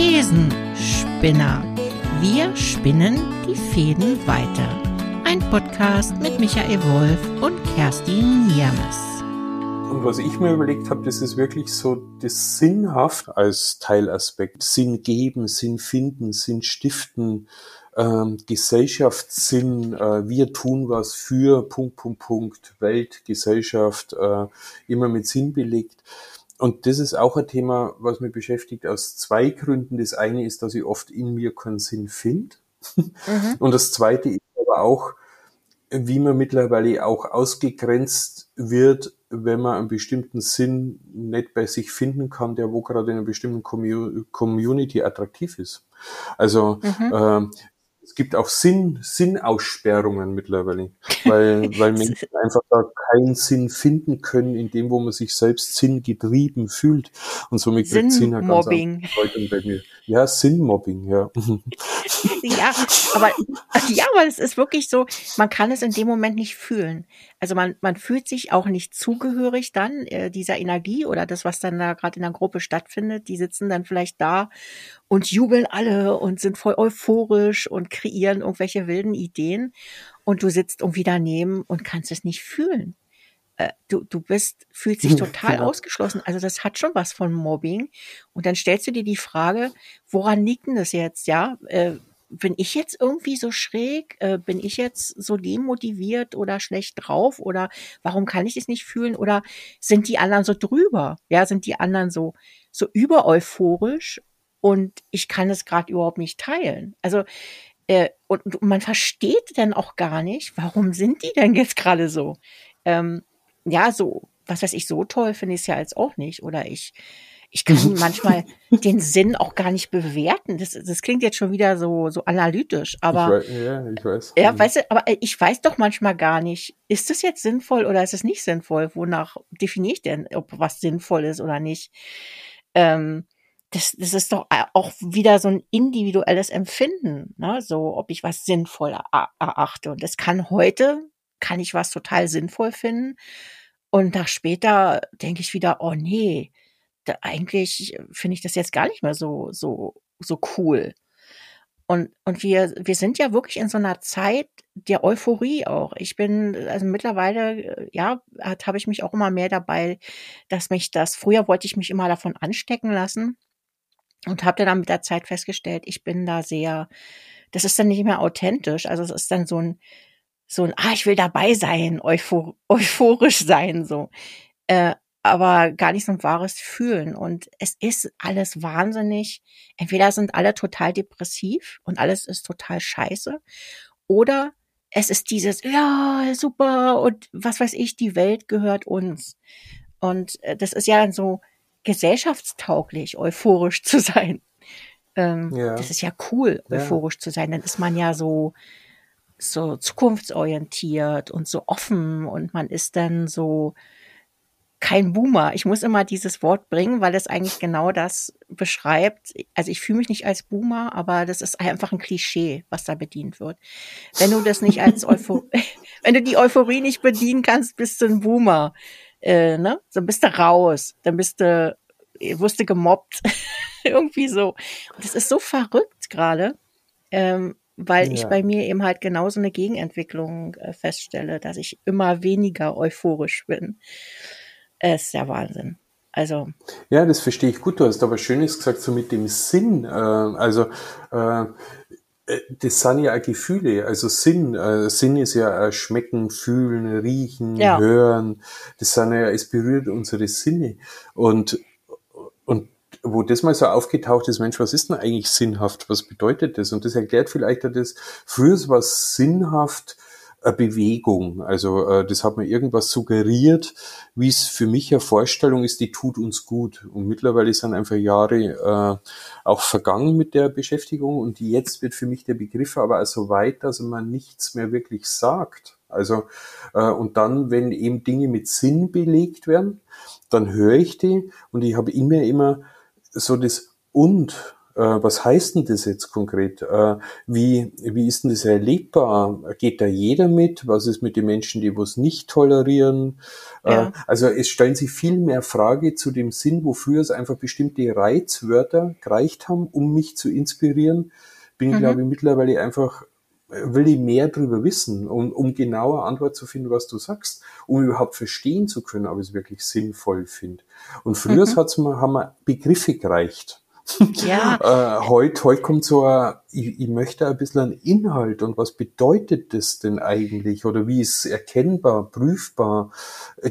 Thesenspinner. Wir spinnen die Fäden weiter. Ein Podcast mit Michael Wolf und Kerstin Niermes. Und was ich mir überlegt habe, das ist wirklich so das Sinnhaft als Teilaspekt. Sinn geben, Sinn finden, Sinn stiften, ähm, Gesellschaftssinn, äh, wir tun was für Punkt, Punkt, Punkt, Welt, Gesellschaft, äh, immer mit Sinn belegt. Und das ist auch ein Thema, was mich beschäftigt aus zwei Gründen. Das eine ist, dass ich oft in mir keinen Sinn finde. Mhm. Und das zweite ist aber auch, wie man mittlerweile auch ausgegrenzt wird, wenn man einen bestimmten Sinn nicht bei sich finden kann, der wo gerade in einer bestimmten Community attraktiv ist. Also mhm. äh, es gibt auch Sinn, Sinnaussperrungen mittlerweile, weil, weil Menschen einfach da keinen Sinn finden können in dem, wo man sich selbst sinngetrieben fühlt. Und somit kriegt Sinn eine ganz Bedeutung bei mir. Ja, Sinnmobbing, ja. ja, aber, ja, aber es ist wirklich so, man kann es in dem Moment nicht fühlen. Also man, man fühlt sich auch nicht zugehörig dann äh, dieser Energie oder das, was dann da gerade in der Gruppe stattfindet. Die sitzen dann vielleicht da und jubeln alle und sind voll euphorisch und kreieren irgendwelche wilden Ideen. Und du sitzt irgendwie daneben und kannst es nicht fühlen. Äh, du, du bist, fühlst dich total genau. ausgeschlossen. Also das hat schon was von Mobbing. Und dann stellst du dir die Frage, woran liegt denn das jetzt? Ja, äh, bin ich jetzt irgendwie so schräg? Äh, bin ich jetzt so demotiviert oder schlecht drauf? Oder warum kann ich es nicht fühlen? Oder sind die anderen so drüber? Ja, sind die anderen so, so über euphorisch und ich kann es gerade überhaupt nicht teilen? Also, äh, und, und man versteht dann auch gar nicht, warum sind die denn jetzt gerade so? Ähm, ja, so, was weiß ich, so toll finde ich es ja als auch nicht. Oder ich, ich kann manchmal den Sinn auch gar nicht bewerten. Das, das klingt jetzt schon wieder so, so analytisch, aber. Ich weiß, ja, ich weiß. Ja, weißt du, aber ich weiß doch manchmal gar nicht, ist das jetzt sinnvoll oder ist es nicht sinnvoll? Wonach definiere ich denn, ob was sinnvoll ist oder nicht? Ähm, das, das ist doch auch wieder so ein individuelles Empfinden, ne? so ob ich was sinnvoll erachte. Und das kann heute, kann ich was total sinnvoll finden. Und nach später denke ich wieder, oh nee, eigentlich finde ich das jetzt gar nicht mehr so, so, so cool. Und, und wir, wir sind ja wirklich in so einer Zeit der Euphorie auch. Ich bin, also mittlerweile, ja, habe ich mich auch immer mehr dabei, dass mich das, früher wollte ich mich immer davon anstecken lassen und habe dann mit der Zeit festgestellt, ich bin da sehr, das ist dann nicht mehr authentisch. Also es ist dann so ein, so ein, ah, ich will dabei sein, euphor euphorisch sein, so. Äh, aber gar nicht so ein wahres Fühlen. Und es ist alles wahnsinnig. Entweder sind alle total depressiv und alles ist total scheiße. Oder es ist dieses, ja, super und was weiß ich, die Welt gehört uns. Und äh, das ist ja so gesellschaftstauglich, euphorisch zu sein. Ähm, ja. Das ist ja cool, euphorisch ja. zu sein. Dann ist man ja so, so zukunftsorientiert und so offen und man ist dann so kein Boomer. Ich muss immer dieses Wort bringen, weil es eigentlich genau das beschreibt. Also ich fühle mich nicht als Boomer, aber das ist einfach ein Klischee, was da bedient wird. Wenn du das nicht als Euphorie, wenn du die Euphorie nicht bedienen kannst, bist du ein Boomer. Äh, ne? Dann bist du raus. Dann bist du, wirst du gemobbt. Irgendwie so. Und das ist so verrückt gerade. Ähm, weil ja. ich bei mir eben halt genauso eine Gegenentwicklung äh, feststelle, dass ich immer weniger euphorisch bin. Es ist der Wahnsinn. Also. Ja, das verstehe ich gut. Du hast aber Schönes gesagt, so mit dem Sinn. Äh, also, äh, das sind ja auch Gefühle, also Sinn. Äh, Sinn ist ja äh, schmecken, fühlen, riechen, ja. hören. Das sind ja, es berührt unsere Sinne. Und, und wo das mal so aufgetaucht ist, Mensch, was ist denn eigentlich sinnhaft? Was bedeutet das? Und das erklärt vielleicht auch das, früher war sinnhaft, eine Bewegung. Also äh, das hat mir irgendwas suggeriert, wie es für mich eine Vorstellung ist, die tut uns gut. Und mittlerweile sind einfach Jahre äh, auch vergangen mit der Beschäftigung und jetzt wird für mich der Begriff aber so weit, dass man nichts mehr wirklich sagt. Also äh, und dann, wenn eben Dinge mit Sinn belegt werden, dann höre ich die und ich habe immer immer so das und was heißt denn das jetzt konkret? Äh, wie, wie ist denn das erlebbar? Geht da jeder mit? Was ist mit den Menschen, die was nicht tolerieren? Äh, ja. Also es stellen sich viel mehr Frage zu dem Sinn, wofür es einfach bestimmte Reizwörter gereicht haben, um mich zu inspirieren. Bin, mhm. glaube ich, mittlerweile einfach will ich mehr darüber wissen, um, um genauer Antwort zu finden, was du sagst, um überhaupt verstehen zu können, ob ich es wirklich sinnvoll finde. Und früher mhm. hat's mal, haben wir Begriffe gereicht. Ja. äh, heute, heute kommt so ein, ich, ich möchte ein bisschen einen Inhalt und was bedeutet das denn eigentlich? Oder wie ist erkennbar, prüfbar,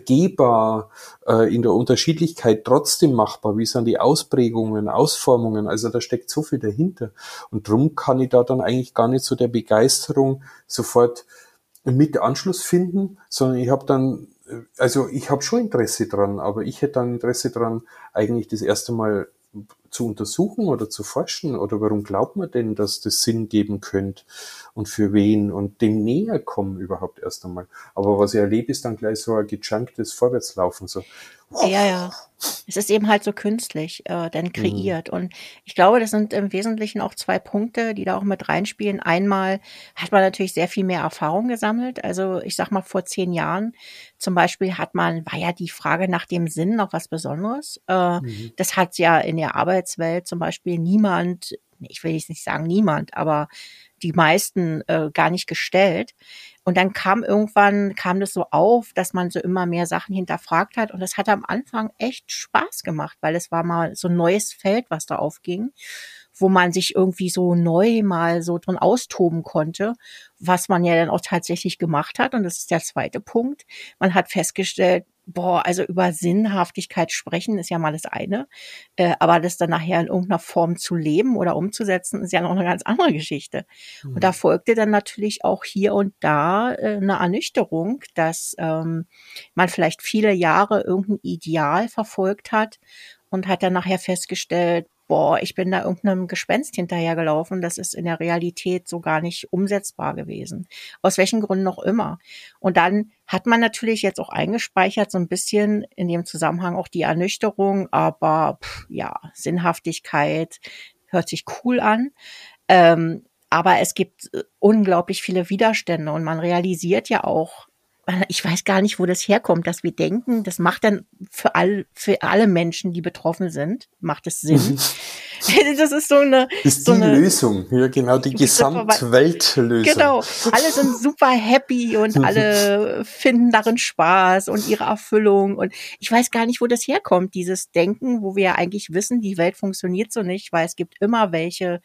gehbar, äh, in der Unterschiedlichkeit trotzdem machbar, wie sind die Ausprägungen, Ausformungen, also da steckt so viel dahinter. Und drum kann ich da dann eigentlich gar nicht so der Begeisterung sofort mit Anschluss finden, sondern ich habe dann äh, also ich habe schon Interesse dran, aber ich hätte dann Interesse dran, eigentlich das erste Mal zu untersuchen oder zu forschen? Oder warum glaubt man denn, dass das Sinn geben könnte? Und für wen? Und dem näher kommen überhaupt erst einmal. Aber was ich erlebe, ist dann gleich so ein gechunktes Vorwärtslaufen, so ja, ja. Es ist eben halt so künstlich äh, dann mhm. kreiert. Mhm. Und ich glaube, das sind im Wesentlichen auch zwei Punkte, die da auch mit reinspielen. Einmal hat man natürlich sehr viel mehr Erfahrung gesammelt. Also ich sag mal, vor zehn Jahren zum Beispiel hat man, war ja die Frage nach dem Sinn noch was Besonderes. Äh, mhm. Das hat ja in der Arbeitswelt zum Beispiel niemand, ich will jetzt nicht sagen niemand, aber die meisten äh, gar nicht gestellt. Und dann kam irgendwann, kam das so auf, dass man so immer mehr Sachen hinterfragt hat. Und das hat am Anfang echt Spaß gemacht, weil es war mal so ein neues Feld, was da aufging, wo man sich irgendwie so neu mal so drin austoben konnte, was man ja dann auch tatsächlich gemacht hat. Und das ist der zweite Punkt. Man hat festgestellt, boah, also über Sinnhaftigkeit sprechen ist ja mal das eine, äh, aber das dann nachher in irgendeiner Form zu leben oder umzusetzen, ist ja noch eine ganz andere Geschichte. Mhm. Und da mhm. folgte dann natürlich auch hier und da äh, eine Ernüchterung, dass ähm, man vielleicht viele Jahre irgendein Ideal verfolgt hat und hat dann nachher festgestellt, boah, ich bin da irgendeinem Gespenst hinterhergelaufen. Das ist in der Realität so gar nicht umsetzbar gewesen. Aus welchen Gründen noch immer. Und dann hat man natürlich jetzt auch eingespeichert, so ein bisschen in dem Zusammenhang auch die Ernüchterung, aber pff, ja, Sinnhaftigkeit hört sich cool an. Ähm, aber es gibt äh, unglaublich viele Widerstände und man realisiert ja auch, ich weiß gar nicht, wo das herkommt, dass wir denken, das macht dann für all, für alle Menschen, die betroffen sind, macht es Sinn. Mhm. das ist so eine, ist so die eine, Lösung, ja genau, die Gesamtweltlösung. Genau, alle sind super happy und alle finden darin Spaß und ihre Erfüllung und ich weiß gar nicht, wo das herkommt, dieses Denken, wo wir ja eigentlich wissen, die Welt funktioniert so nicht, weil es gibt immer welche,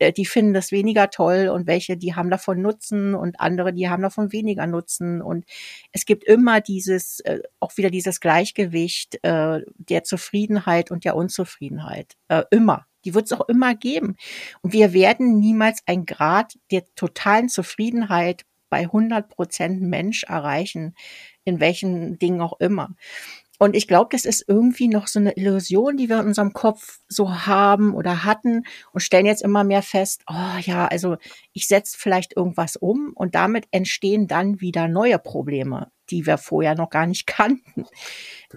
die finden das weniger toll und welche, die haben davon Nutzen und andere, die haben davon weniger Nutzen. Und es gibt immer dieses, äh, auch wieder dieses Gleichgewicht äh, der Zufriedenheit und der Unzufriedenheit. Äh, immer. Die wird es auch immer geben. Und wir werden niemals ein Grad der totalen Zufriedenheit bei 100 Prozent Mensch erreichen, in welchen Dingen auch immer. Und ich glaube, das ist irgendwie noch so eine Illusion, die wir in unserem Kopf so haben oder hatten und stellen jetzt immer mehr fest, oh ja, also ich setze vielleicht irgendwas um und damit entstehen dann wieder neue Probleme, die wir vorher noch gar nicht kannten.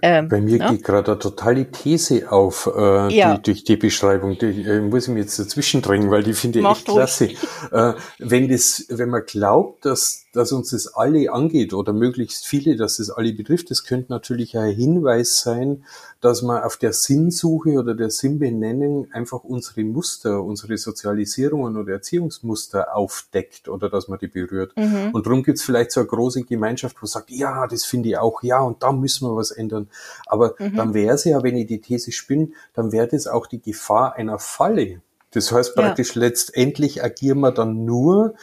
Ähm, Bei mir ne? geht gerade eine totale These auf äh, ja. die, durch die Beschreibung. Die äh, muss ich mir jetzt dazwischen drängen, weil die finde ich echt klasse. Äh, wenn das, wenn man glaubt, dass, dass uns das alle angeht oder möglichst viele, dass das alle betrifft, das könnte natürlich ein Hinweis sein, dass man auf der Sinnsuche oder der Sinnbenennung einfach unsere Muster, unsere Sozialisierungen oder Erziehungsmuster aufdeckt oder dass man die berührt. Mhm. Und darum gibt es vielleicht so eine große Gemeinschaft, wo sagt, ja, das finde ich auch, ja, und da müssen wir was ändern. Aber mhm. dann wäre es ja, wenn ich die These spinne, dann wäre das auch die Gefahr einer Falle. Das heißt praktisch, ja. letztendlich agieren wir dann nur,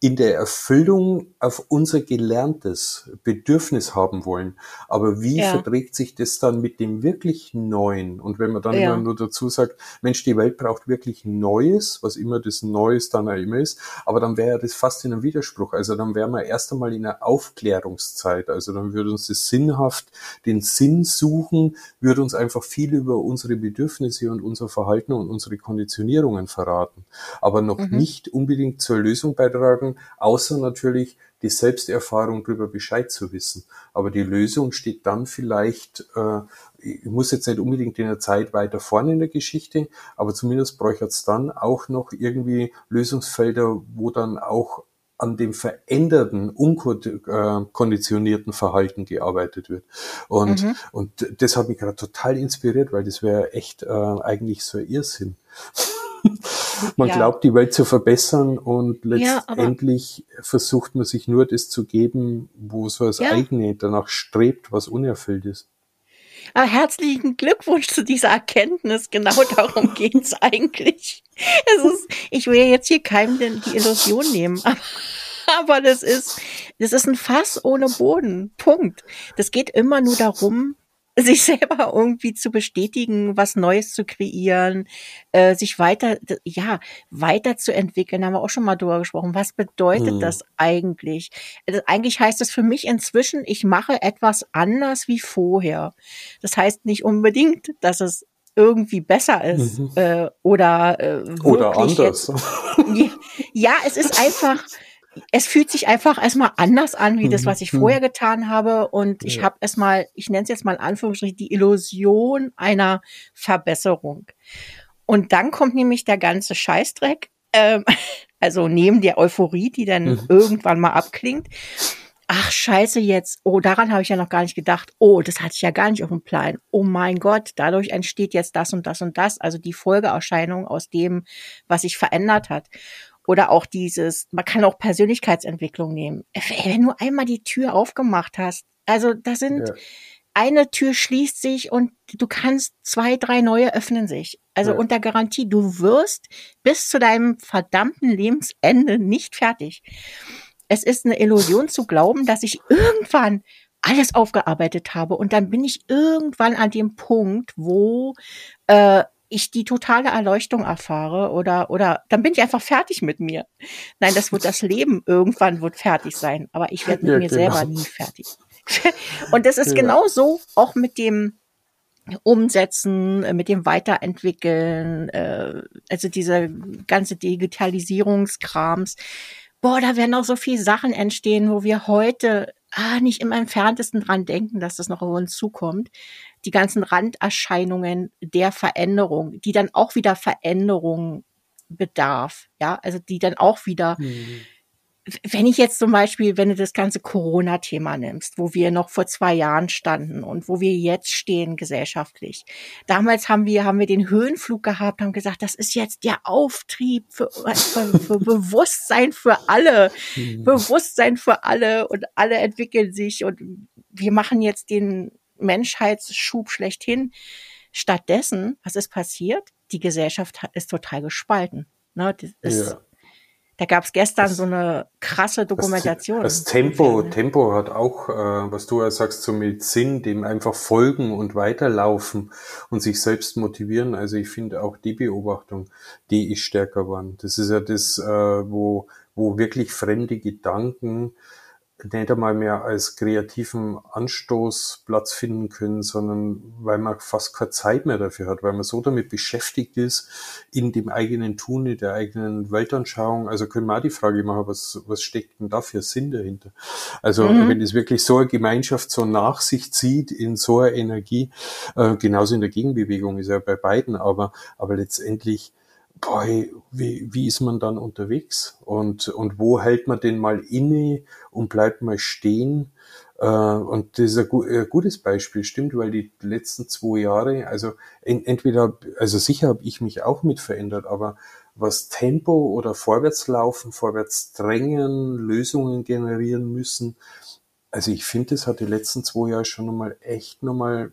in der Erfüllung auf unser gelerntes Bedürfnis haben wollen. Aber wie ja. verträgt sich das dann mit dem wirklich Neuen? Und wenn man dann ja. immer nur dazu sagt, Mensch, die Welt braucht wirklich Neues, was immer das Neues dann auch immer ist, aber dann wäre das fast in einem Widerspruch. Also dann wären wir erst einmal in einer Aufklärungszeit. Also dann würde uns das sinnhaft, den Sinn suchen, würde uns einfach viel über unsere Bedürfnisse und unser Verhalten und unsere Konditionierungen verraten. Aber noch mhm. nicht unbedingt zur Lösung beitragen, außer natürlich die Selbsterfahrung darüber Bescheid zu wissen. Aber die Lösung steht dann vielleicht, äh, ich muss jetzt nicht unbedingt in der Zeit weiter vorne in der Geschichte, aber zumindest bräuchte es dann auch noch irgendwie Lösungsfelder, wo dann auch an dem veränderten, unkonditionierten Verhalten gearbeitet wird. Und, mhm. und das hat mich gerade total inspiriert, weil das wäre echt äh, eigentlich so Irrsinn. Man ja. glaubt, die Welt zu verbessern und letztendlich ja, versucht man sich nur das zu geben, wo so das ja. eigene danach strebt, was unerfüllt ist. Aber herzlichen Glückwunsch zu dieser Erkenntnis. Genau darum geht's eigentlich. Es ist, ich will jetzt hier keinem die Illusion nehmen, aber, aber das ist, das ist ein Fass ohne Boden. Punkt. Das geht immer nur darum, sich selber irgendwie zu bestätigen, was Neues zu kreieren, äh, sich weiter, ja, weiterzuentwickeln, haben wir auch schon mal drüber gesprochen. Was bedeutet hm. das eigentlich? Also eigentlich heißt es für mich inzwischen, ich mache etwas anders wie vorher. Das heißt nicht unbedingt, dass es irgendwie besser ist mhm. äh, oder äh, oder anders. Jetzt, ja, es ist einfach es fühlt sich einfach erstmal anders an, wie das, was ich mhm. vorher getan habe. Und ich habe erstmal, ich nenne es jetzt mal Anführungsstrichen, die Illusion einer Verbesserung. Und dann kommt nämlich der ganze Scheißdreck, ähm, also neben der Euphorie, die dann mhm. irgendwann mal abklingt. Ach, scheiße jetzt. Oh, daran habe ich ja noch gar nicht gedacht. Oh, das hatte ich ja gar nicht auf dem Plan. Oh mein Gott, dadurch entsteht jetzt das und das und das. Also die Folgeerscheinung aus dem, was sich verändert hat. Oder auch dieses, man kann auch Persönlichkeitsentwicklung nehmen. Wenn du einmal die Tür aufgemacht hast, also da sind, ja. eine Tür schließt sich und du kannst zwei, drei neue öffnen sich. Also ja. unter Garantie, du wirst bis zu deinem verdammten Lebensende nicht fertig. Es ist eine Illusion zu glauben, dass ich irgendwann alles aufgearbeitet habe und dann bin ich irgendwann an dem Punkt, wo äh, ich die totale Erleuchtung erfahre oder oder dann bin ich einfach fertig mit mir. Nein, das wird das Leben irgendwann wird fertig sein, aber ich werde mit ja, mir genau. selber nie fertig. Und das ist ja. genauso auch mit dem Umsetzen, mit dem Weiterentwickeln, äh, also diese ganze Digitalisierungskrams. Boah, da werden auch so viele Sachen entstehen, wo wir heute ah, nicht im entferntesten dran denken, dass das noch auf uns zukommt die ganzen Randerscheinungen der Veränderung, die dann auch wieder Veränderung bedarf, ja, also die dann auch wieder, mhm. wenn ich jetzt zum Beispiel, wenn du das ganze Corona-Thema nimmst, wo wir noch vor zwei Jahren standen und wo wir jetzt stehen gesellschaftlich. Damals haben wir, haben wir den Höhenflug gehabt, haben gesagt, das ist jetzt der Auftrieb für, für, für Bewusstsein für alle, mhm. Bewusstsein für alle und alle entwickeln sich und wir machen jetzt den Menschheitsschub schlechthin. Stattdessen, was ist passiert? Die Gesellschaft ist total gespalten. Ne, ist, ja. Da gab es gestern das, so eine krasse Dokumentation. Das, das Tempo, Tempo hat auch, äh, was du ja sagst, so mit Sinn, dem einfach folgen und weiterlaufen und sich selbst motivieren. Also ich finde auch die Beobachtung, die ist stärker geworden. Das ist ja das, äh, wo, wo wirklich fremde Gedanken nicht einmal mehr als kreativen Anstoß Platz finden können, sondern weil man fast keine Zeit mehr dafür hat, weil man so damit beschäftigt ist, in dem eigenen Tun, in der eigenen Weltanschauung. Also können wir auch die Frage machen, was, was steckt denn da für Sinn dahinter? Also mhm. wenn es wirklich so eine Gemeinschaft so nach sich zieht, in so einer Energie, äh, genauso in der Gegenbewegung ist ja bei beiden, aber, aber letztendlich boy, wie, wie ist man dann unterwegs? Und, und wo hält man denn mal inne und bleibt mal stehen? Äh, und das ist ein, ein, gutes Beispiel, stimmt, weil die letzten zwei Jahre, also entweder, also sicher habe ich mich auch mit verändert, aber was Tempo oder Vorwärtslaufen, vorwärts drängen, Lösungen generieren müssen, also ich finde, das hat die letzten zwei Jahre schon nochmal echt nochmal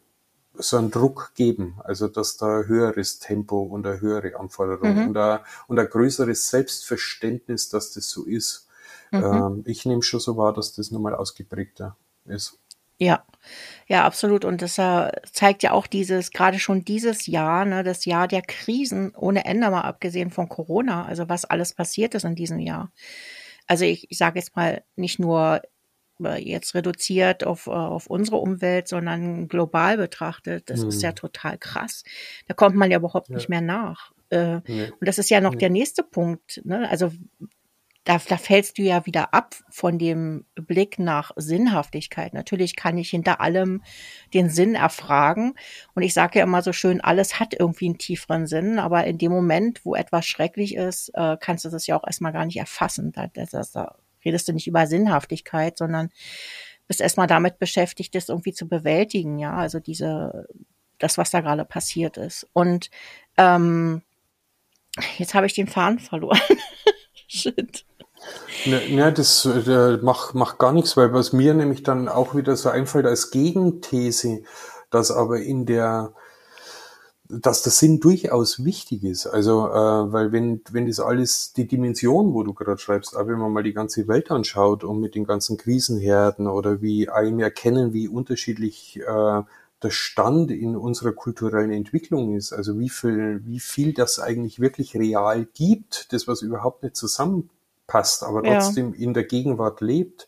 so einen Druck geben, also dass da höheres Tempo und eine höhere Anforderung mhm. und, ein, und ein größeres Selbstverständnis, dass das so ist. Mhm. Ähm, ich nehme schon so wahr, dass das nochmal ausgeprägter ist. Ja, ja, absolut. Und das äh, zeigt ja auch dieses, gerade schon dieses Jahr, ne, das Jahr der Krisen ohne Ende mal abgesehen von Corona, also was alles passiert ist in diesem Jahr. Also ich, ich sage jetzt mal nicht nur jetzt reduziert auf, äh, auf unsere Umwelt, sondern global betrachtet. Das mhm. ist ja mhm. total krass. Da kommt man ja überhaupt ja. nicht mehr nach. Äh, nee. Und das ist ja noch nee. der nächste Punkt. Ne? Also da, da fällst du ja wieder ab von dem Blick nach Sinnhaftigkeit. Natürlich kann ich hinter allem den Sinn erfragen. Und ich sage ja immer so schön, alles hat irgendwie einen tieferen Sinn. Aber in dem Moment, wo etwas schrecklich ist, äh, kannst du das ja auch erstmal gar nicht erfassen. Da, da, da redest du nicht über Sinnhaftigkeit, sondern bist erstmal damit beschäftigt, das irgendwie zu bewältigen. Ja, also diese, das, was da gerade passiert ist. Und ähm, jetzt habe ich den Faden verloren. Shit. Ne, ne, das äh, macht, macht gar nichts, weil was mir nämlich dann auch wieder so einfällt als Gegenthese, dass aber in der, dass der Sinn durchaus wichtig ist. Also, äh, weil wenn, wenn das alles, die Dimension, wo du gerade schreibst, aber wenn man mal die ganze Welt anschaut und mit den ganzen Krisenherden oder wie einem erkennen, wie unterschiedlich äh, der Stand in unserer kulturellen Entwicklung ist, also wie viel, wie viel das eigentlich wirklich real gibt, das was überhaupt nicht zusammen passt, aber trotzdem ja. in der Gegenwart lebt.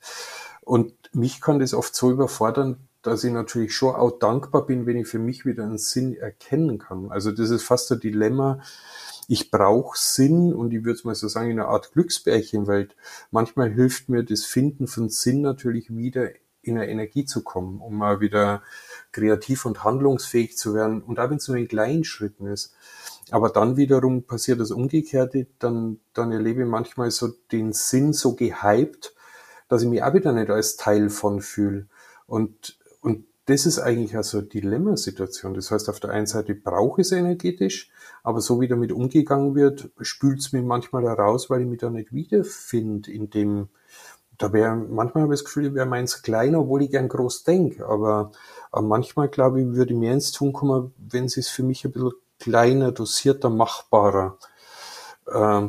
Und mich kann das oft so überfordern, dass ich natürlich schon auch dankbar bin, wenn ich für mich wieder einen Sinn erkennen kann. Also das ist fast ein Dilemma. Ich brauche Sinn und ich würde es mal so sagen, in einer Art Glücksbärchenwelt. Manchmal hilft mir das Finden von Sinn natürlich wieder in eine Energie zu kommen, um mal wieder kreativ und handlungsfähig zu werden. Und auch wenn es nur in kleinen Schritten ist. Aber dann wiederum passiert das Umgekehrte, dann, dann erlebe ich manchmal so den Sinn so gehypt, dass ich mich auch wieder nicht als Teil von fühle. Und das ist eigentlich also Dilemmasituation. Das heißt, auf der einen Seite brauche ich es energetisch, aber so wie damit umgegangen wird, spült es mich manchmal heraus, weil ich mich da nicht wiederfinde in dem, da wäre, manchmal habe ich das Gefühl, wäre meins kleiner, obwohl ich gern groß denke, aber, aber manchmal glaube ich, würde mehr ins Tun kommen, wenn es für mich ein bisschen kleiner, dosierter, machbarer äh,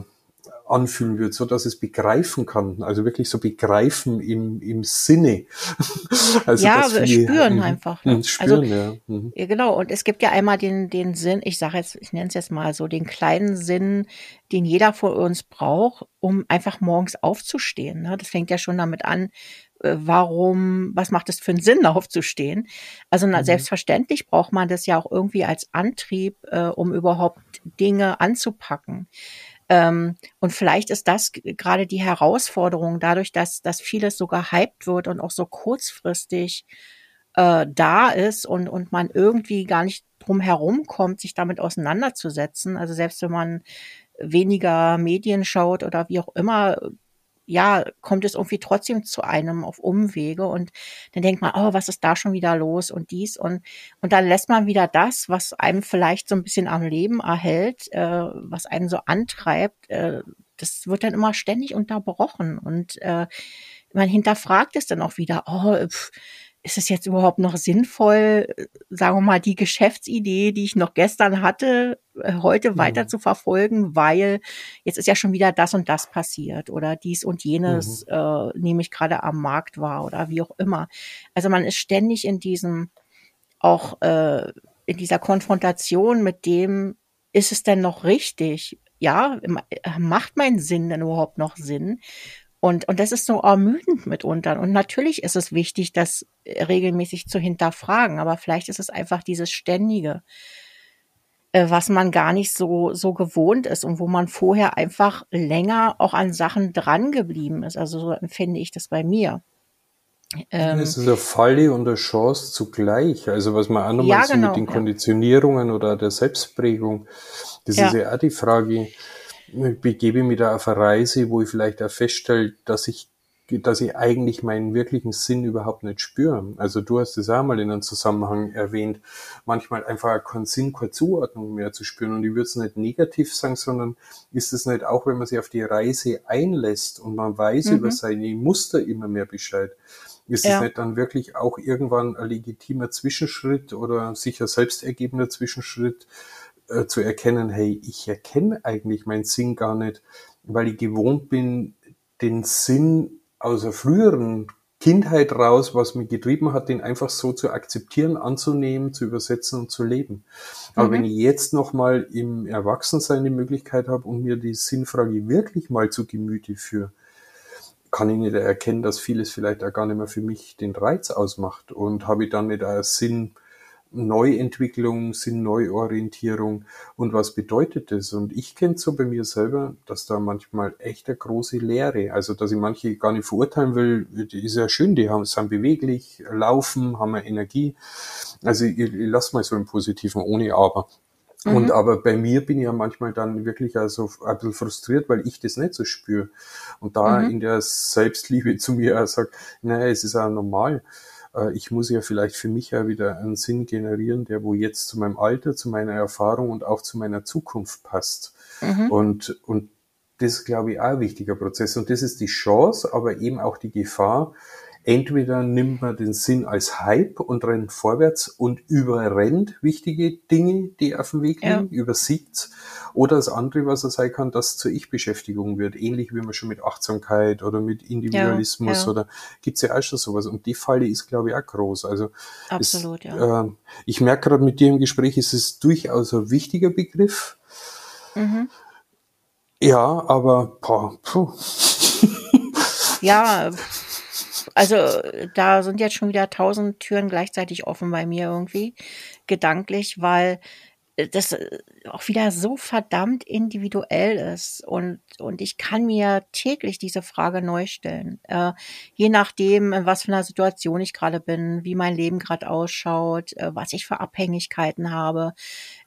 anfühlen wird, so dass es begreifen kann, also wirklich so begreifen im, im Sinne. also ja, wir spüren einfach. Ne? Spüren, also, ja. Mhm. Genau, und es gibt ja einmal den, den Sinn, ich sage jetzt, ich nenne es jetzt mal so, den kleinen Sinn, den jeder von uns braucht, um einfach morgens aufzustehen. Ne? Das fängt ja schon damit an, äh, warum, was macht es für einen Sinn, aufzustehen? Also na, mhm. selbstverständlich braucht man das ja auch irgendwie als Antrieb, äh, um überhaupt Dinge anzupacken. Ähm, und vielleicht ist das gerade die Herausforderung, dadurch, dass, dass vieles so gehypt wird und auch so kurzfristig äh, da ist und, und man irgendwie gar nicht drum herum kommt, sich damit auseinanderzusetzen. Also selbst wenn man weniger Medien schaut oder wie auch immer, ja, kommt es irgendwie trotzdem zu einem auf Umwege und dann denkt man, oh, was ist da schon wieder los und dies und und dann lässt man wieder das, was einem vielleicht so ein bisschen am Leben erhält, äh, was einen so antreibt, äh, das wird dann immer ständig unterbrochen und äh, man hinterfragt es dann auch wieder, oh, pff, ist es jetzt überhaupt noch sinnvoll, sagen wir mal, die Geschäftsidee, die ich noch gestern hatte, äh, heute mhm. weiter zu verfolgen, weil jetzt ist ja schon wieder das und das passiert oder dies und jenes mhm. äh, nehme ich gerade am Markt wahr oder wie auch immer. Also man ist ständig in diesem, auch äh, in dieser Konfrontation mit dem, ist es denn noch richtig? Ja, macht mein Sinn denn überhaupt noch Sinn? Und, und das ist so ermüdend mitunter. Und natürlich ist es wichtig, das regelmäßig zu hinterfragen, aber vielleicht ist es einfach dieses Ständige, äh, was man gar nicht so, so gewohnt ist und wo man vorher einfach länger auch an Sachen dran geblieben ist. Also so empfinde ich das bei mir. Ähm, es ist eine Falle und eine Chance zugleich. Also was man auch nochmal ja, genau, mit den Konditionierungen ja. oder der Selbstprägung, das ja. ist ja auch die Frage, begebe mich da auf eine Reise, wo ich vielleicht auch feststelle, dass ich dass ich eigentlich meinen wirklichen Sinn überhaupt nicht spüre. Also du hast es auch mal in einem Zusammenhang erwähnt, manchmal einfach keinen Sinn, keine Zuordnung mehr zu spüren. Und ich würde es nicht negativ sagen, sondern ist es nicht auch, wenn man sich auf die Reise einlässt und man weiß mhm. über seine Muster immer mehr Bescheid, ist ja. es nicht dann wirklich auch irgendwann ein legitimer Zwischenschritt oder sicher selbst ergebener Zwischenschritt, äh, zu erkennen, hey, ich erkenne eigentlich meinen Sinn gar nicht, weil ich gewohnt bin, den Sinn aus der früheren Kindheit raus, was mich getrieben hat, den einfach so zu akzeptieren, anzunehmen, zu übersetzen und zu leben. Aber mhm. wenn ich jetzt nochmal im Erwachsensein die Möglichkeit habe und mir die Sinnfrage wirklich mal zu Gemüte führe, kann ich nicht erkennen, dass vieles vielleicht auch gar nicht mehr für mich den Reiz ausmacht und habe ich dann nicht einen Sinn Neuentwicklung, Sinn Neuorientierung und was bedeutet das? Und ich kenne so bei mir selber, dass da manchmal echt eine große Lehre, also dass ich manche gar nicht verurteilen will, ist ja schön, die haben, sind beweglich, laufen, haben Energie. Also ich, ich lasse mal so im Positiven ohne Aber. Und mhm. aber bei mir bin ich ja manchmal dann wirklich also ein bisschen frustriert, weil ich das nicht so spüre. Und da mhm. in der Selbstliebe zu mir auch sage, naja, es ist auch normal. Äh, ich muss ja vielleicht für mich ja wieder einen Sinn generieren, der wo jetzt zu meinem Alter, zu meiner Erfahrung und auch zu meiner Zukunft passt. Mhm. Und, und das ist, glaube ich, auch ein wichtiger Prozess. Und das ist die Chance, aber eben auch die Gefahr, Entweder nimmt man den Sinn als Hype und rennt vorwärts und überrennt wichtige Dinge, die auf dem Weg liegen, ja. übersieht. Oder das andere, was er sein kann, dass zur Ich-Beschäftigung wird. Ähnlich wie man schon mit Achtsamkeit oder mit Individualismus ja, ja. oder gibt's ja auch schon sowas. Und die Falle ist, glaube ich, auch groß. Also Absolut, es, ja. Äh, ich merke gerade mit dir im Gespräch, ist es durchaus ein wichtiger Begriff. Mhm. Ja, aber boah, puh. ja, also da sind jetzt schon wieder tausend Türen gleichzeitig offen bei mir irgendwie, gedanklich, weil das äh, auch wieder so verdammt individuell ist. Und und ich kann mir täglich diese Frage neu stellen, äh, je nachdem, in was für einer Situation ich gerade bin, wie mein Leben gerade ausschaut, äh, was ich für Abhängigkeiten habe,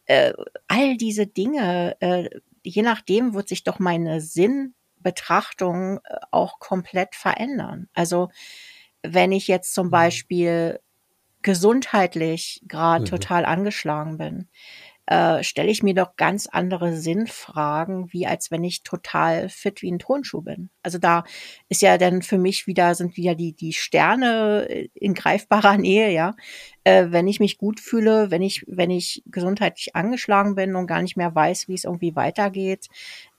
äh, all diese Dinge, äh, je nachdem wird sich doch meine Sinn Betrachtung äh, auch komplett verändern. Also wenn ich jetzt zum mhm. Beispiel gesundheitlich gerade mhm. total angeschlagen bin, äh, stelle ich mir doch ganz andere Sinnfragen, wie als wenn ich total fit wie ein Tonschuh bin. Also da ist ja dann für mich wieder, sind wieder die, die Sterne in greifbarer Nähe, ja. Äh, wenn ich mich gut fühle, wenn ich, wenn ich gesundheitlich angeschlagen bin und gar nicht mehr weiß, wie es irgendwie weitergeht,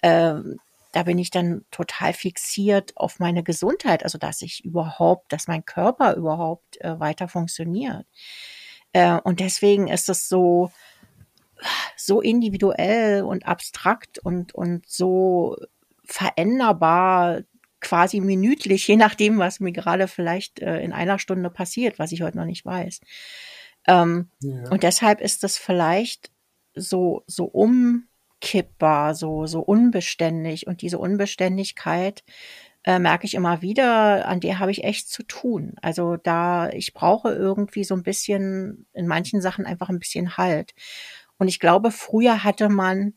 äh, da bin ich dann total fixiert auf meine Gesundheit, also dass ich überhaupt, dass mein Körper überhaupt äh, weiter funktioniert. Äh, und deswegen ist es so, so individuell und abstrakt und, und so veränderbar, quasi minütlich, je nachdem, was mir gerade vielleicht äh, in einer Stunde passiert, was ich heute noch nicht weiß. Ähm, ja. Und deshalb ist es vielleicht so, so um kippbar, so, so unbeständig. Und diese Unbeständigkeit äh, merke ich immer wieder, an der habe ich echt zu tun. Also da, ich brauche irgendwie so ein bisschen, in manchen Sachen einfach ein bisschen Halt. Und ich glaube, früher hatte man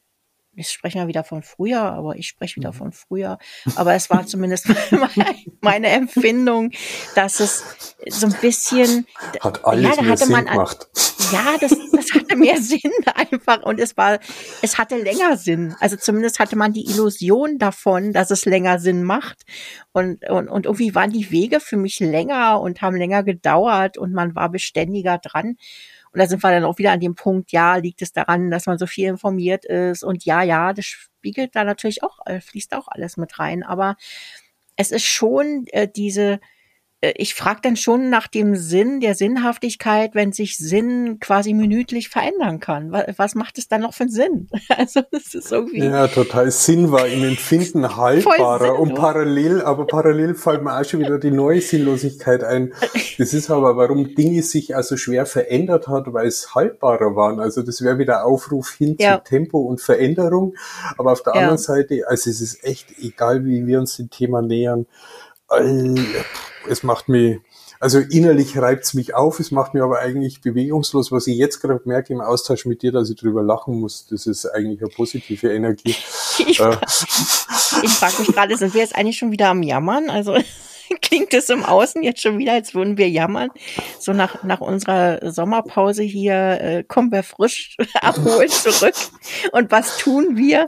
ich spreche mal wieder von früher, aber ich spreche wieder mhm. von früher. Aber es war zumindest meine Empfindung, dass es so ein bisschen hat alles ja, da hatte man gemacht. Ja, das, das hatte mehr Sinn einfach und es war, es hatte länger Sinn. Also zumindest hatte man die Illusion davon, dass es länger Sinn macht und und und irgendwie waren die Wege für mich länger und haben länger gedauert und man war beständiger dran. Und da sind wir dann auch wieder an dem Punkt, ja, liegt es daran, dass man so viel informiert ist und ja, ja, das spiegelt da natürlich auch, äh, fließt auch alles mit rein. Aber es ist schon äh, diese ich frage dann schon nach dem Sinn, der Sinnhaftigkeit, wenn sich Sinn quasi minütlich verändern kann. Was, was macht es dann noch für einen Sinn? Also das ist irgendwie. Ja, total. Sinn war im Empfinden haltbarer und parallel, aber parallel fällt mir auch schon wieder die neue Sinnlosigkeit ein. Das ist aber, warum Dinge sich also schwer verändert hat, weil es haltbarer waren. Also das wäre wieder Aufruf hin ja. zu Tempo und Veränderung. Aber auf der ja. anderen Seite, also es ist echt egal, wie wir uns dem Thema nähern es macht mich, also innerlich reibt's mich auf, es macht mich aber eigentlich bewegungslos. Was ich jetzt gerade merke im Austausch mit dir, dass ich drüber lachen muss, das ist eigentlich eine positive Energie. Ich, äh. ich frage mich gerade, sind wir jetzt eigentlich schon wieder am Jammern? Also klingt es im Außen jetzt schon wieder, als würden wir jammern. So nach, nach unserer Sommerpause hier äh, kommen wir frisch abholen zurück. Und was tun wir?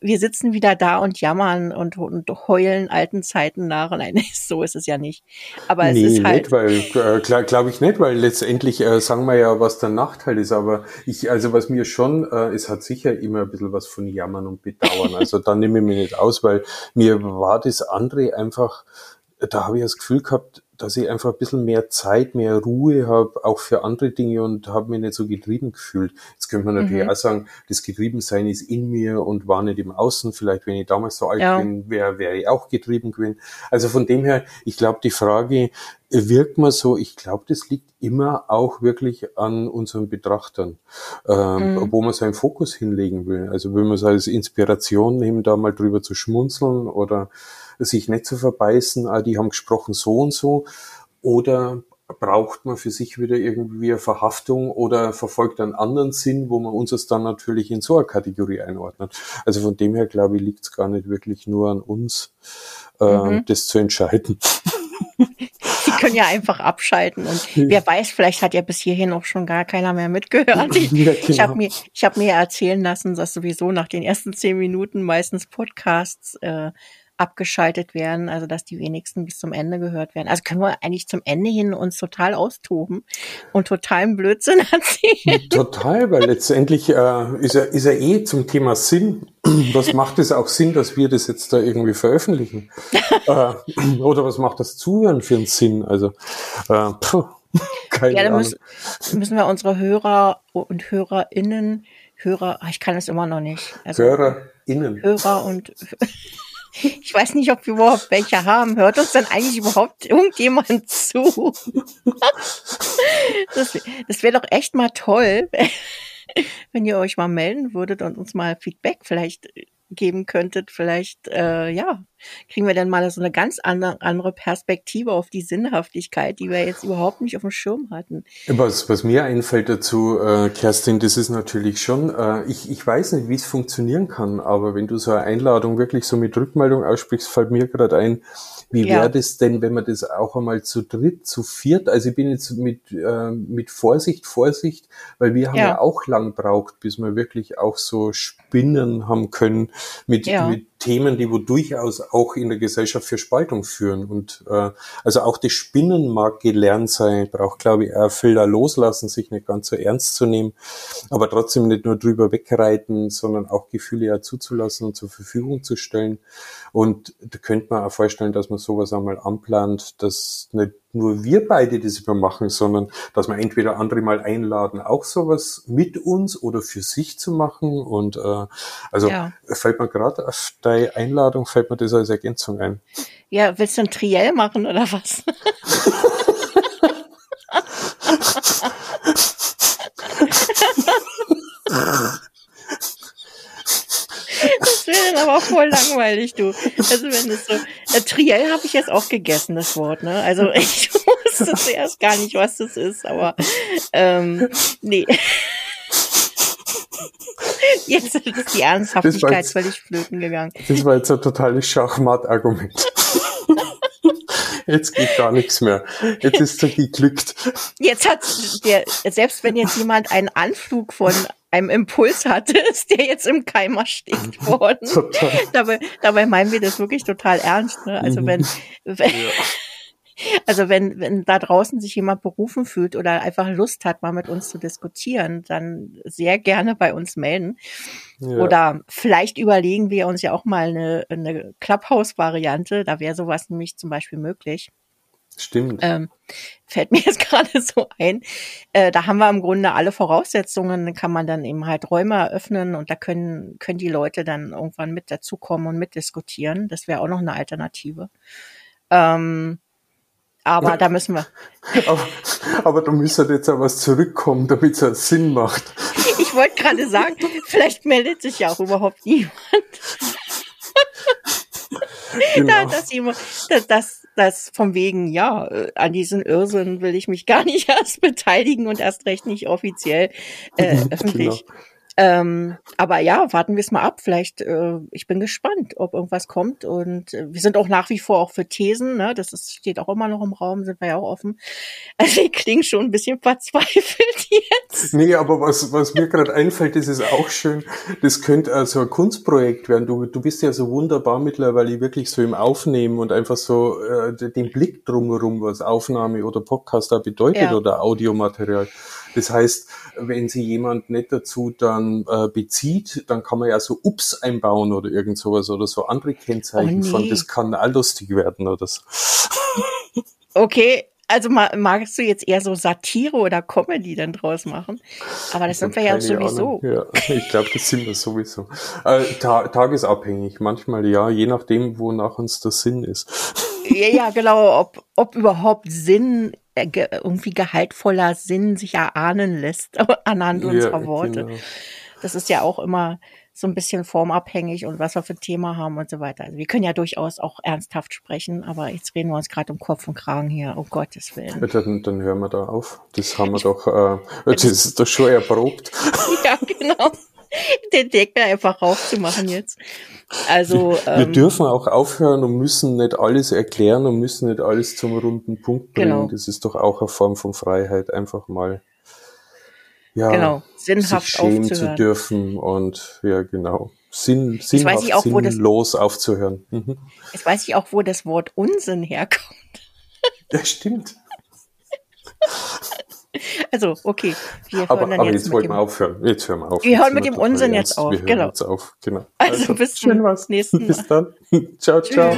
Wir sitzen wieder da und jammern und, und heulen alten Zeiten nach. Nein, so ist es ja nicht. Aber es nee, ist halt. Nicht, weil, äh, glaube glaub ich nicht, weil letztendlich äh, sagen wir ja, was der Nachteil ist. Aber ich, also was mir schon, äh, es hat sicher immer ein bisschen was von Jammern und Bedauern. Also da nehme ich mich nicht aus, weil mir war das andere einfach, da habe ich das Gefühl gehabt, dass ich einfach ein bisschen mehr Zeit, mehr Ruhe habe, auch für andere Dinge und habe mich nicht so getrieben gefühlt. Jetzt könnte man natürlich mhm. auch sagen, das Getriebensein ist in mir und war nicht im Außen. Vielleicht, wenn ich damals so alt ja. bin, wäre wäre ich auch getrieben gewesen. Also von dem her, ich glaube, die Frage, wirkt man so, ich glaube, das liegt immer auch wirklich an unseren Betrachtern, ähm, mhm. wo man seinen Fokus hinlegen will. Also will man es als Inspiration nehmen, da mal drüber zu schmunzeln oder sich nicht zu verbeißen, ah, die haben gesprochen so und so, oder braucht man für sich wieder irgendwie eine Verhaftung oder verfolgt einen anderen Sinn, wo man uns es dann natürlich in so eine Kategorie einordnet. Also von dem her, glaube ich, liegt es gar nicht wirklich nur an uns, äh, mhm. das zu entscheiden. Die können ja einfach abschalten und wer weiß, vielleicht hat ja bis hierhin auch schon gar keiner mehr mitgehört. Ich, ja, genau. ich habe mir, ich hab mir erzählen lassen, dass sowieso nach den ersten zehn Minuten meistens Podcasts äh, abgeschaltet werden, also dass die wenigsten bis zum Ende gehört werden. Also können wir eigentlich zum Ende hin uns total austoben und totalen Blödsinn erzählen. Total, weil letztendlich äh, ist, er, ist er eh zum Thema Sinn. Was macht es auch Sinn, dass wir das jetzt da irgendwie veröffentlichen? äh, oder was macht das Zuhören für einen Sinn? Also äh, puh, keine ja, dann müssen, müssen wir unsere Hörer und HörerInnen Hörer, ich kann es immer noch nicht. Also, HörerInnen. Hörer und ich weiß nicht, ob wir überhaupt welche haben. Hört uns dann eigentlich überhaupt irgendjemand zu? das das wäre doch echt mal toll, wenn ihr euch mal melden würdet und uns mal Feedback vielleicht geben könntet, vielleicht, äh, ja, kriegen wir dann mal so eine ganz andere, Perspektive auf die Sinnhaftigkeit, die wir jetzt überhaupt nicht auf dem Schirm hatten. Was, was mir einfällt dazu, äh, Kerstin, das ist natürlich schon, äh, ich, ich weiß nicht, wie es funktionieren kann, aber wenn du so eine Einladung wirklich so mit Rückmeldung aussprichst, fällt mir gerade ein, wie ja. wäre das denn, wenn man das auch einmal zu dritt, zu viert, also ich bin jetzt mit, äh, mit Vorsicht, Vorsicht, weil wir haben ja, ja auch lang braucht, bis wir wirklich auch so spinnen haben können mit, ja. mit Themen, die wo durchaus auch in der Gesellschaft für Spaltung führen. Und äh, also auch das Spinnen mag gelernt sein, braucht, glaube ich, auch viel da loslassen, sich nicht ganz so ernst zu nehmen, aber trotzdem nicht nur drüber wegreiten, sondern auch Gefühle ja zuzulassen und zur Verfügung zu stellen. Und da könnte man auch vorstellen, dass man sowas einmal anplant, dass nicht nur wir beide das übermachen, sondern dass wir entweder andere mal einladen, auch sowas mit uns oder für sich zu machen. Und äh, also ja. fällt mir gerade auf deine Einladung, fällt mir das als Ergänzung ein. Ja, willst du ein Triell machen oder was? Das wäre dann aber voll langweilig, du. Also wenn das so. Äh, Triell habe ich jetzt auch gegessen, das Wort, ne? Also ich wusste zuerst gar nicht, was das ist, aber ähm, nee. Jetzt ist die Ernsthaftigkeit jetzt, völlig flöten gegangen. Das war jetzt ein totales Schachmatt-Argument. Jetzt geht gar nichts mehr. Jetzt ist er geglückt. Jetzt hat der, selbst wenn jetzt jemand einen Anflug von einem Impuls hatte, ist der jetzt im Keim erstickt worden. dabei, dabei meinen wir das wirklich total ernst. Ne? Also wenn, wenn ja. Also wenn, wenn da draußen sich jemand berufen fühlt oder einfach Lust hat, mal mit uns zu diskutieren, dann sehr gerne bei uns melden. Ja. Oder vielleicht überlegen wir uns ja auch mal eine, eine Clubhouse-Variante. Da wäre sowas nämlich zum Beispiel möglich. Stimmt. Ähm, fällt mir jetzt gerade so ein. Äh, da haben wir im Grunde alle Voraussetzungen. Dann kann man dann eben halt Räume eröffnen und da können, können die Leute dann irgendwann mit dazukommen und mitdiskutieren. Das wäre auch noch eine Alternative. Ähm, aber da müssen wir. aber, aber da müsste jetzt auch was zurückkommen, damit es einen Sinn macht. Ich wollte gerade sagen, vielleicht meldet sich ja auch überhaupt niemand. Genau. dass, jemand, dass, dass, dass vom wegen, ja, äh, an diesen Irrsinn will ich mich gar nicht erst beteiligen und erst recht nicht offiziell äh, genau. öffentlich. Genau. Ähm, aber ja, warten wir es mal ab. Vielleicht, äh, ich bin gespannt, ob irgendwas kommt. Und äh, wir sind auch nach wie vor auch für Thesen, ne? Das ist, steht auch immer noch im Raum, sind wir ja auch offen. Also ich klinge schon ein bisschen verzweifelt jetzt. Nee, aber was, was mir gerade einfällt, das ist auch schön. Das könnte also ein Kunstprojekt werden. Du, du bist ja so wunderbar mittlerweile wirklich so im Aufnehmen und einfach so äh, den Blick drumherum, was Aufnahme oder Podcast da bedeutet ja. oder Audiomaterial. Das heißt, wenn sie jemand nicht dazu dann äh, bezieht, dann kann man ja so Ups einbauen oder irgend sowas oder so andere Kennzeichen oh nee. von, das kann auch lustig werden oder so. Okay, also magst du jetzt eher so Satire oder Comedy dann draus machen? Aber das sind wir ja sowieso. Ja, ich glaube, das sind wir sowieso. Äh, ta tagesabhängig, manchmal ja, je nachdem, wonach uns der Sinn ist. ja, ja, genau, ob, ob überhaupt Sinn, ge, irgendwie gehaltvoller Sinn sich erahnen lässt anhand unserer Worte. Genau. Das ist ja auch immer so ein bisschen formabhängig und was wir für ein Thema haben und so weiter. Also wir können ja durchaus auch ernsthaft sprechen, aber jetzt reden wir uns gerade um Kopf und Kragen hier, um Gottes Willen. Dann, dann hören wir da auf. Das haben wir doch, äh, das ist doch schon erprobt. ja, genau. Den Deckel einfach raufzumachen jetzt. Also wir, wir ähm, dürfen auch aufhören und müssen nicht alles erklären und müssen nicht alles zum runden Punkt bringen. Genau. Das ist doch auch eine Form von Freiheit, einfach mal ja, genau. sinnhaft sich schämen aufzuhören. zu dürfen und ja, genau. Sinn, sinnhaft, auch, sinnlos das, aufzuhören. Mhm. Jetzt weiß ich auch, wo das Wort Unsinn herkommt. Ja, stimmt. Also, okay. Wir aber, aber jetzt, jetzt wollten wir aufhören. Jetzt hören wir auf. Wir jetzt hören mit dem Unsinn jetzt auf. Wir hören genau. jetzt auf. Genau. Also, also bis zum nächsten Mal. Bis dann. ciao, ciao.